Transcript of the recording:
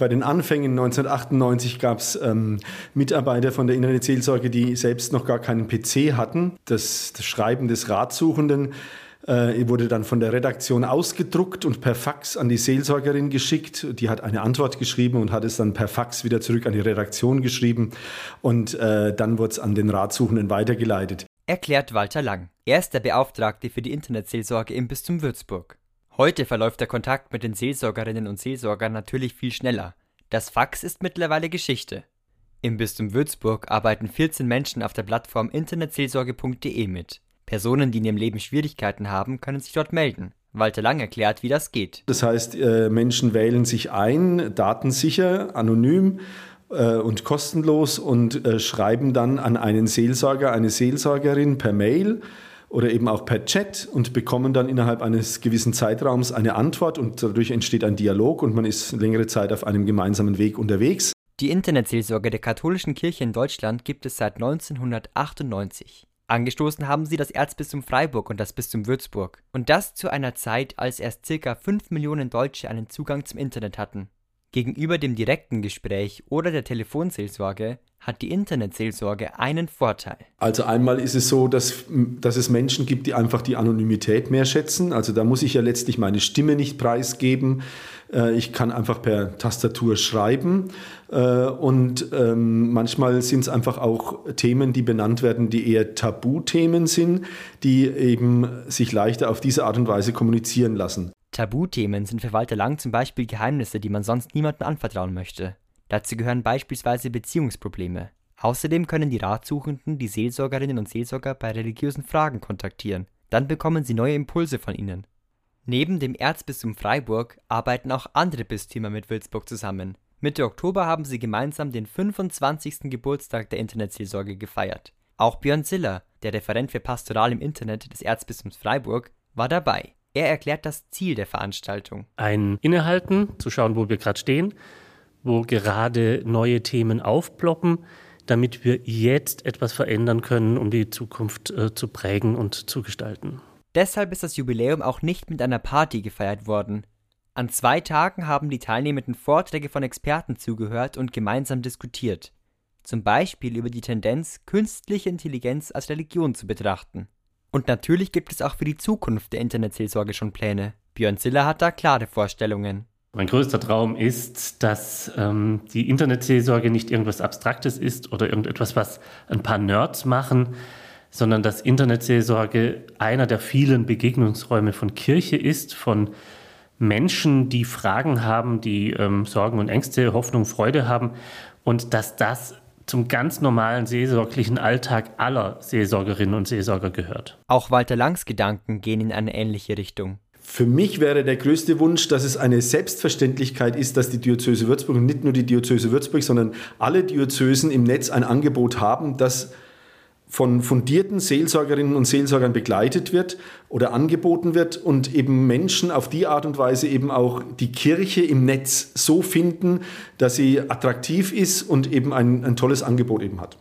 Bei den Anfängen 1998 gab es ähm, Mitarbeiter von der Internetseelsorge, die selbst noch gar keinen PC hatten. Das, das Schreiben des Ratsuchenden äh, wurde dann von der Redaktion ausgedruckt und per Fax an die Seelsorgerin geschickt. Die hat eine Antwort geschrieben und hat es dann per Fax wieder zurück an die Redaktion geschrieben. Und äh, dann wurde es an den Ratsuchenden weitergeleitet. Erklärt Walter Lang. Er ist der Beauftragte für die Internetseelsorge im Bistum Würzburg. Heute verläuft der Kontakt mit den Seelsorgerinnen und Seelsorgern natürlich viel schneller. Das Fax ist mittlerweile Geschichte. Im Bistum Würzburg arbeiten 14 Menschen auf der Plattform internetseelsorge.de mit. Personen, die in ihrem Leben Schwierigkeiten haben, können sich dort melden. Walter Lang erklärt, wie das geht. Das heißt, äh, Menschen wählen sich ein, datensicher, anonym äh, und kostenlos und äh, schreiben dann an einen Seelsorger, eine Seelsorgerin per Mail oder eben auch per Chat und bekommen dann innerhalb eines gewissen Zeitraums eine Antwort und dadurch entsteht ein Dialog und man ist längere Zeit auf einem gemeinsamen Weg unterwegs. Die Internetseelsorge der katholischen Kirche in Deutschland gibt es seit 1998. Angestoßen haben sie das Erzbistum Freiburg und das Bistum Würzburg. Und das zu einer Zeit, als erst ca. 5 Millionen Deutsche einen Zugang zum Internet hatten. Gegenüber dem direkten Gespräch oder der Telefonseelsorge hat die Internetseelsorge einen Vorteil. Also einmal ist es so, dass, dass es Menschen gibt, die einfach die Anonymität mehr schätzen. Also da muss ich ja letztlich meine Stimme nicht preisgeben. Äh, ich kann einfach per Tastatur schreiben. Äh, und ähm, manchmal sind es einfach auch Themen, die benannt werden, die eher Tabuthemen sind, die eben sich leichter auf diese Art und Weise kommunizieren lassen. Tabuthemen sind für Walter Lang zum Beispiel Geheimnisse, die man sonst niemandem anvertrauen möchte. Dazu gehören beispielsweise Beziehungsprobleme. Außerdem können die Ratsuchenden die Seelsorgerinnen und Seelsorger bei religiösen Fragen kontaktieren. Dann bekommen sie neue Impulse von ihnen. Neben dem Erzbistum Freiburg arbeiten auch andere Bistümer mit Würzburg zusammen. Mitte Oktober haben sie gemeinsam den 25. Geburtstag der Internetseelsorge gefeiert. Auch Björn Ziller, der Referent für Pastoral im Internet des Erzbistums Freiburg, war dabei. Er erklärt das Ziel der Veranstaltung. Ein Innehalten, zu schauen, wo wir gerade stehen, wo gerade neue Themen aufploppen, damit wir jetzt etwas verändern können, um die Zukunft äh, zu prägen und zu gestalten. Deshalb ist das Jubiläum auch nicht mit einer Party gefeiert worden. An zwei Tagen haben die Teilnehmenden Vorträge von Experten zugehört und gemeinsam diskutiert. Zum Beispiel über die Tendenz, künstliche Intelligenz als Religion zu betrachten. Und natürlich gibt es auch für die Zukunft der Internetseelsorge schon Pläne. Björn Ziller hat da klare Vorstellungen. Mein größter Traum ist, dass ähm, die Internetseelsorge nicht irgendwas Abstraktes ist oder irgendetwas, was ein paar Nerds machen, sondern dass Internetseelsorge einer der vielen Begegnungsräume von Kirche ist, von Menschen, die Fragen haben, die ähm, Sorgen und Ängste, Hoffnung, Freude haben und dass das zum ganz normalen seelsorglichen Alltag aller Seelsorgerinnen und Seelsorger gehört. Auch Walter Langs Gedanken gehen in eine ähnliche Richtung. Für mich wäre der größte Wunsch, dass es eine Selbstverständlichkeit ist, dass die Diözese Würzburg und nicht nur die Diözese Würzburg, sondern alle Diözesen im Netz ein Angebot haben, das von fundierten Seelsorgerinnen und Seelsorgern begleitet wird oder angeboten wird und eben Menschen auf die Art und Weise eben auch die Kirche im Netz so finden, dass sie attraktiv ist und eben ein, ein tolles Angebot eben hat.